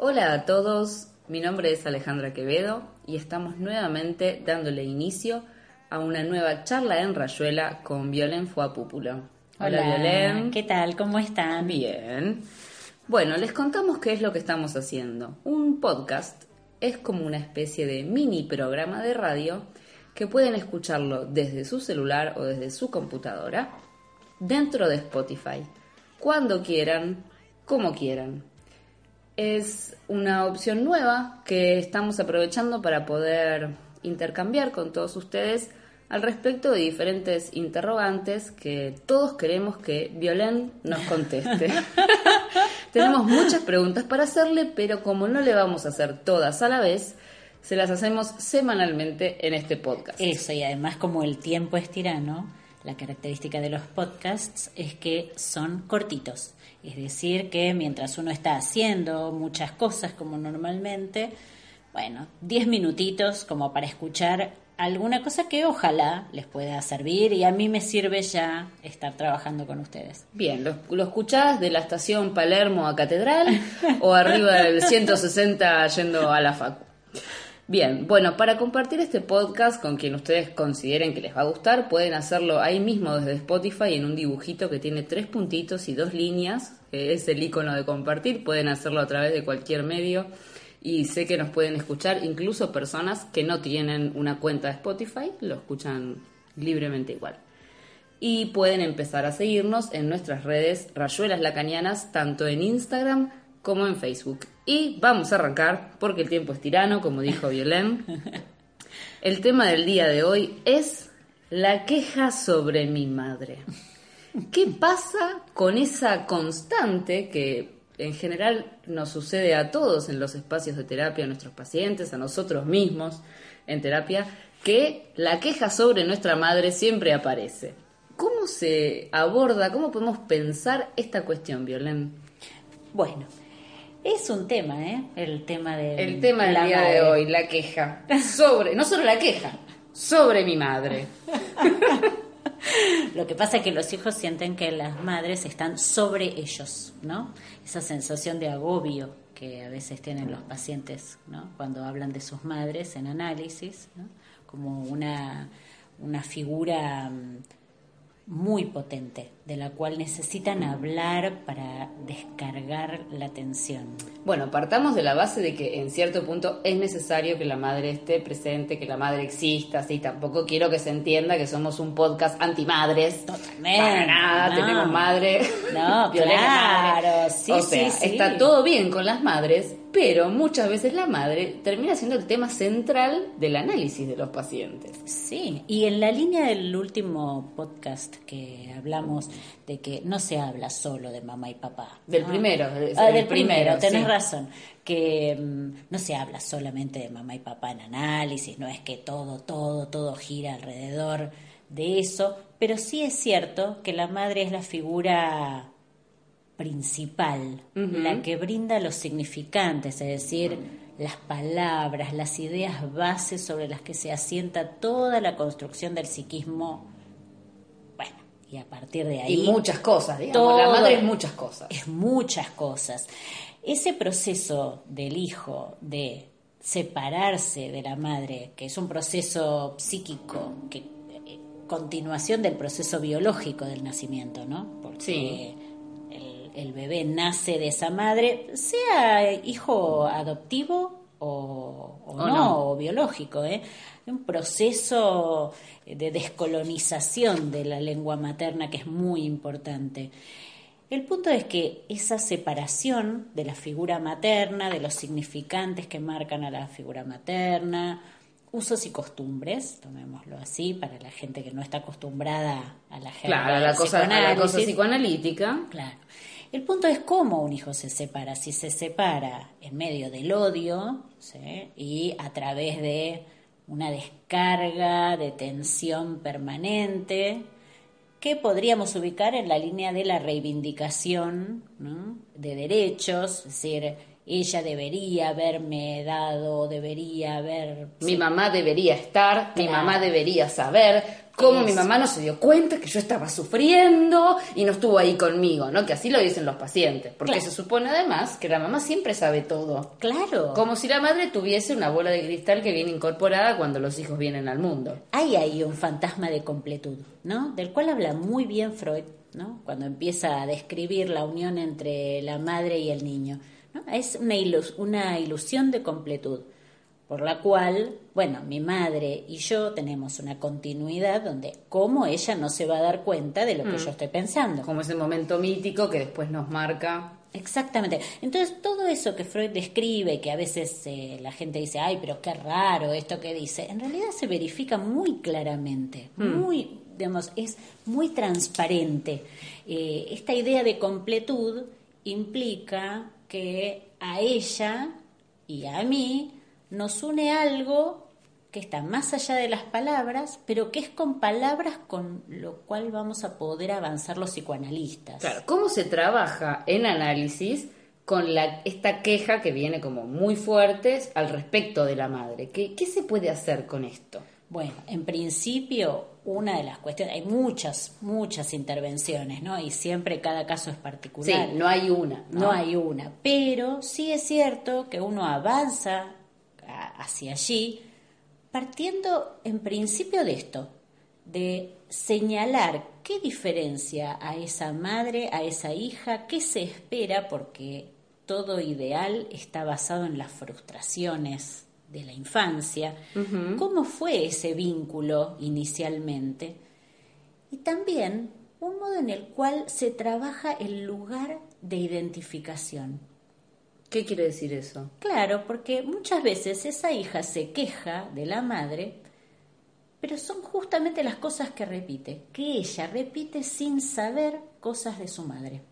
Hola a todos, mi nombre es Alejandra Quevedo y estamos nuevamente dándole inicio a una nueva charla en Rayuela con Violen Fuapúpulo. Hola, Violen. ¿Qué tal? ¿Cómo están? Bien. Bueno, les contamos qué es lo que estamos haciendo. Un podcast es como una especie de mini programa de radio que pueden escucharlo desde su celular o desde su computadora dentro de Spotify, cuando quieran, como quieran. Es una opción nueva que estamos aprovechando para poder intercambiar con todos ustedes al respecto de diferentes interrogantes que todos queremos que Violén nos conteste. Tenemos muchas preguntas para hacerle, pero como no le vamos a hacer todas a la vez, se las hacemos semanalmente en este podcast. Eso, y además como el tiempo es tirano, la característica de los podcasts es que son cortitos. Es decir, que mientras uno está haciendo muchas cosas como normalmente, bueno, 10 minutitos como para escuchar alguna cosa que ojalá les pueda servir y a mí me sirve ya estar trabajando con ustedes. Bien, ¿lo, lo escuchás de la estación Palermo a Catedral o arriba del 160 yendo a la facu? Bien, bueno, para compartir este podcast con quien ustedes consideren que les va a gustar, pueden hacerlo ahí mismo desde Spotify en un dibujito que tiene tres puntitos y dos líneas, es el icono de compartir, pueden hacerlo a través de cualquier medio y sé que nos pueden escuchar incluso personas que no tienen una cuenta de Spotify, lo escuchan libremente igual. Y pueden empezar a seguirnos en nuestras redes Rayuelas Lacanianas, tanto en Instagram como en Facebook. Y vamos a arrancar, porque el tiempo es tirano, como dijo Violén. El tema del día de hoy es la queja sobre mi madre. ¿Qué pasa con esa constante que en general nos sucede a todos en los espacios de terapia, a nuestros pacientes, a nosotros mismos en terapia, que la queja sobre nuestra madre siempre aparece? ¿Cómo se aborda, cómo podemos pensar esta cuestión, Violén? Bueno, es un tema, ¿eh? El tema del El tema del día de hoy, la queja. Sobre, no solo la queja, sobre mi madre. Lo que pasa es que los hijos sienten que las madres están sobre ellos, ¿no? Esa sensación de agobio que a veces tienen los pacientes, ¿no? Cuando hablan de sus madres en análisis, ¿no? Como una, una figura mm, muy potente, de la cual necesitan hablar para descargar la tensión. Bueno, partamos de la base de que en cierto punto es necesario que la madre esté presente, que la madre exista, sí, tampoco quiero que se entienda que somos un podcast antimadres. Totalmente. Para nada, no. tenemos madre. No, claro, madre. sí, o sea, sí, sí. está todo bien con las madres, pero muchas veces la madre termina siendo el tema central del análisis de los pacientes. Sí, y en la línea del último podcast que hablamos de que no se habla solo de mamá y papá. Del ¿no? primero, Ah, el del primero, primero, tenés sí. razón, que mm, no se habla solamente de mamá y papá en análisis, no es que todo, todo, todo gira alrededor de eso, pero sí es cierto que la madre es la figura principal, la que brinda los significantes, es decir, las palabras, las ideas bases sobre las que se asienta toda la construcción del psiquismo. Bueno, y a partir de ahí... Y muchas cosas, digamos. todo- La madre es muchas cosas. es muchas cosas. Ese proceso del hijo de separarse de la madre, que es un proceso psíquico, que eh, continuación del proceso biológico del nacimiento, ¿no? Porque Sí. El, bebé nace de esa madre, sea hijo adoptivo o, o O no, no. o biológico, ¿eh? Un proceso de descolonización de la lengua materna que es muy importante. El punto es que esa separación de la figura materna, de los significantes que marcan a la figura materna, usos y costumbres, tomémoslo así, para la gente que no está acostumbrada a la Claro, a la cosa, a la cosa psicoanalítica. Claro. El punto es cómo un hijo se separa. Si se separa en medio del odio ¿sí? y a través de una descarga de tensión permanente, que podríamos ubicar en la línea de la reivindicación de derechos, es decir, ella debería haberme dado, debería haber... Mi mamá debería estar, mi mamá debería saber, Cómo mi mamá no se dio cuenta que yo estaba sufriendo y no estuvo ahí conmigo, ¿no? Que así lo dicen los pacientes. Porque Claro. se supone además que la mamá siempre sabe todo. Claro. Como si la madre tuviese una bola de cristal que viene incorporada cuando los hijos vienen al mundo. Hay ahí un fantasma de completud, ¿no? Del cual habla muy bien Freud, ¿no? Cuando empieza a describir la unión entre la madre y el niño. ¿No? Es una, ilus- una ilusión de completud, por la cual, bueno, mi madre y yo tenemos una continuidad donde, como ella no se va a dar cuenta de lo que yo estoy pensando. Como ese momento mítico que después nos marca. Exactamente. Entonces, todo eso que Freud describe, que a veces eh, la gente dice, ay, pero qué raro esto que dice, en realidad se verifica muy claramente, muy, digamos, es muy transparente. Eh, esta idea de completud implica que a ella y a mí nos une algo que está más allá de las palabras, pero que es con palabras con lo cual vamos a poder avanzar los psicoanalistas. Claro, ¿cómo se trabaja en análisis con la, esta queja que viene como muy fuerte al respecto de la madre? ¿Qué, qué se puede hacer con esto? Bueno, en principio, una de las cuestiones, hay muchas, muchas intervenciones, ¿no? Y siempre cada caso es Sí, particular. no hay una. no hay una, pero sí es cierto que uno avanza a- hacia allí partiendo en principio de esto, de señalar qué diferencia a esa madre, a esa hija, qué se espera, porque todo ideal está basado en las frustraciones de la infancia, cómo fue ese vínculo inicialmente, y también un modo en el cual se trabaja el lugar de identificación. ¿Qué quiere decir eso? Claro, porque muchas veces esa hija se queja de la madre, pero son justamente las cosas que repite, que ella repite sin saber cosas de su madre.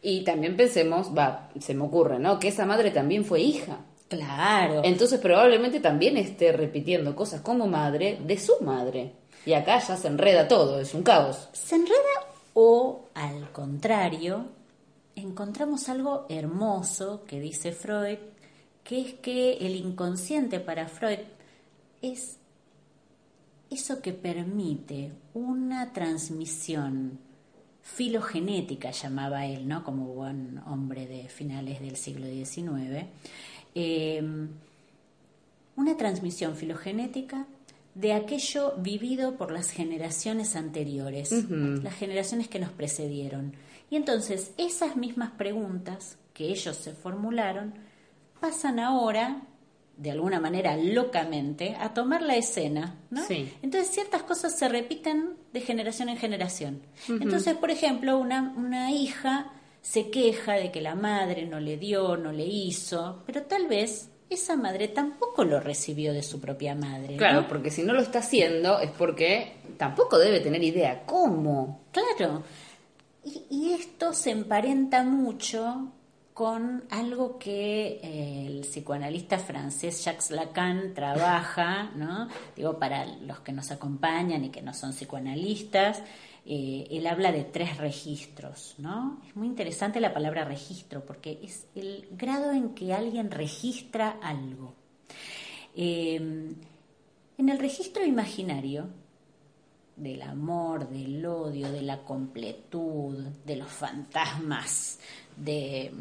Y también pensemos, va, se me ocurre, ¿no? Que esa madre también fue hija. Claro. Entonces probablemente también esté repitiendo cosas como madre de su madre. Y acá ya se enreda todo, es un caos. se enreda o al contrario, encontramos algo hermoso que dice Freud, que es que el inconsciente para Freud es eso que permite una transmisión filogenética, llamaba él, ¿no? Como buen hombre de finales del siglo XIX, eh, una transmisión filogenética de aquello vivido por las generaciones anteriores, las generaciones que nos precedieron. Y entonces esas mismas preguntas que ellos se formularon pasan ahora, de alguna manera locamente, a tomar la escena. ¿no? Sí. Entonces ciertas cosas se repiten de generación en generación. Entonces, por ejemplo, una, una hija se queja de que la madre no le dio, no le hizo, pero tal vez esa madre tampoco lo recibió de su propia madre. Claro, ¿no? porque si no lo está haciendo es porque tampoco debe tener idea cómo. Claro. Y, y esto se emparenta mucho con algo que eh, el psicoanalista francés Jacques Lacan trabaja, ¿no? Digo, para los que nos acompañan y que no son psicoanalistas, eh, él habla de tres registros, ¿no? Es muy interesante la palabra registro porque es el grado en que alguien registra algo. Eh, en el registro imaginario, del amor, del odio, de la completud, de los fantasmas, de,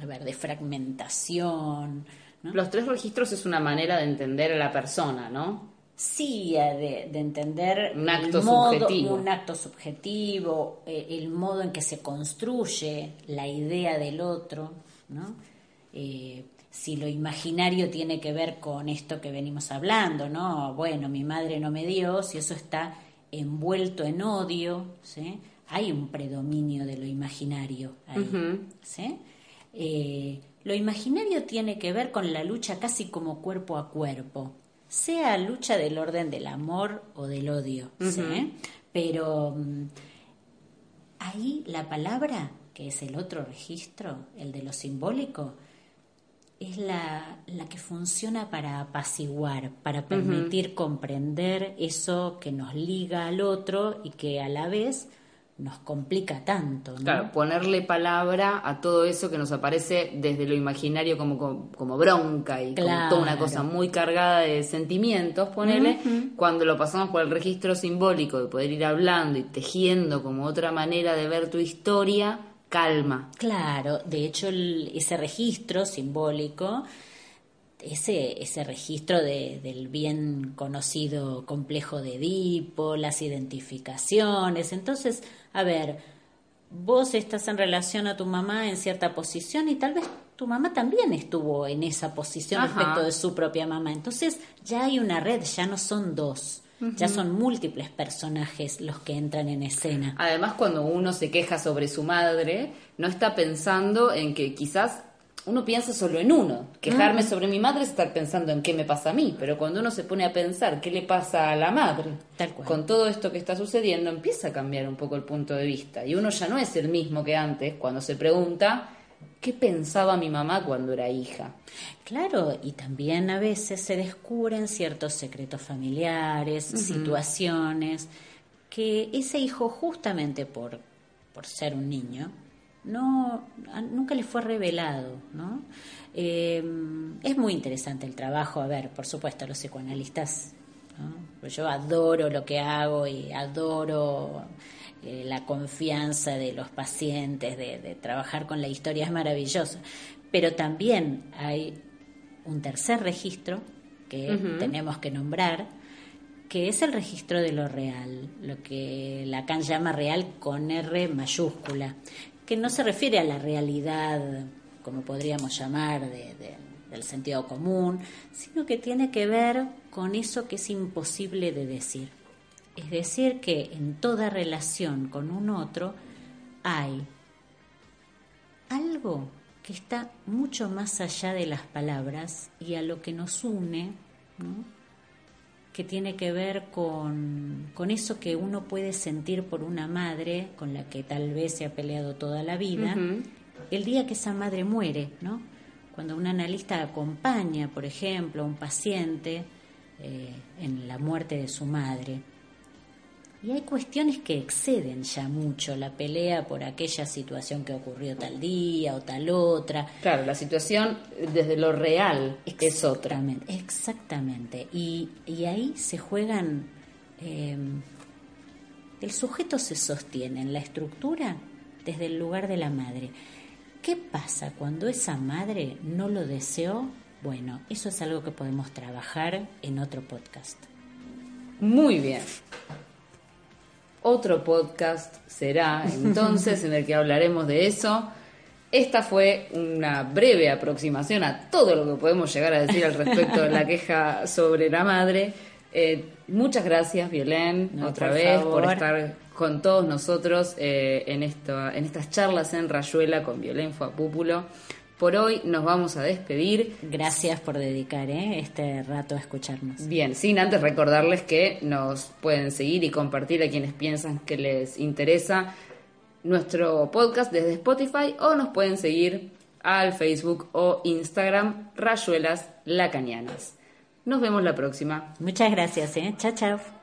a ver, de fragmentación. Los tres registros es una manera de entender a la persona, ¿no? Sí, de, de entender Un acto modo- subjetivo. un acto subjetivo, eh, el modo en que se construye la idea del otro, ¿no? Eh, si lo imaginario tiene que ver con esto que venimos hablando, ¿no? Bueno, mi madre no me dio, si eso está envuelto en odio, ¿sí? Hay un predominio de lo imaginario ahí, ¿sí? Eh, lo imaginario tiene que ver con la lucha casi como cuerpo a cuerpo, sea lucha del orden del amor o del odio, ¿sí? Pero mm, ahí la palabra, que es el otro registro, el de lo simbólico, es la, la que funciona para apaciguar, para permitir comprender eso que nos liga al otro y que a la vez nos complica tanto. ¿no? Claro, ponerle palabra a todo eso que nos aparece desde lo imaginario como, como, bronca y como toda una cosa muy cargada de sentimientos, ponerle, cuando lo pasamos por el registro simbólico de poder ir hablando y tejiendo como otra manera de ver tu historia, calma. Claro, de hecho ese registro simbólico ese, ese registro de, del bien conocido complejo de Edipo, las identificaciones. Entonces, a ver, vos estás en relación a tu mamá en cierta posición y tal vez tu mamá también estuvo en esa posición respecto de su propia mamá. Entonces, ya hay una red, ya no son dos. Ya son múltiples personajes los que entran en escena. Además, cuando uno se queja sobre su madre, no está pensando en que quizás uno piensa solo en uno. Quejarme sobre mi madre es estar pensando en qué me pasa a mí, pero cuando uno se pone a pensar qué le pasa a la madre, Tal cual. con todo esto que está sucediendo, empieza a cambiar un poco el punto de vista. Y uno ya no es el mismo que antes cuando se pregunta qué pensaba mi mamá cuando era hija. Claro, y también a veces se descubren ciertos secretos familiares, situaciones, que ese hijo justamente por, por ser un niño, no nunca le fue revelado, ¿no? Eh, es muy interesante el trabajo, a ver, por supuesto, los psicoanalistas, pues yo adoro lo que hago y adoro eh, la confianza de los pacientes, de, trabajar con la historia, es maravilloso, pero también hay un tercer registro que tenemos que nombrar, que es el registro de lo real, lo que Lacan llama real con R mayúscula, que no se refiere a la realidad, como podríamos llamar, del sentido común, sino que tiene que ver con eso que es imposible de decir. Es decir, que en toda relación con un otro hay algo que está mucho más allá de las palabras y a lo que nos une, que tiene que ver con, eso que uno puede sentir por una madre con la que tal vez se ha peleado toda la vida, el día que esa madre muere, ¿no? Cuando un analista acompaña, por ejemplo, a un paciente eh, en la muerte de su madre, y hay cuestiones que exceden ya mucho la pelea por aquella situación que ocurrió tal día o tal otra. Claro, la situación desde lo real es otra. Exactamente. Y, y ahí se juegan... Em, el sujeto se sostiene en la estructura desde el lugar de la madre. ¿Qué pasa cuando esa madre no lo deseó? Bueno, eso es algo que podemos trabajar en otro podcast. Muy bien. Otro podcast será entonces en el que hablaremos de eso. Esta fue una breve aproximación a todo lo que podemos llegar a decir al respecto de la queja sobre la madre. Eh, muchas gracias, Violén, otra vez por estar con todos nosotros eh, en, esto, en estas charlas en Rayuela con Violén Fuapúpulo. Por hoy nos vamos a despedir. Gracias por dedicar ¿eh? este rato a escucharnos. Bien, sin antes recordarles que nos pueden seguir y compartir a quienes piensan que les interesa nuestro podcast desde Spotify o nos pueden seguir al Facebook o Instagram Rayuelas Lacanianas. Nos vemos la próxima. Muchas gracias, ¿eh? Chao, chao.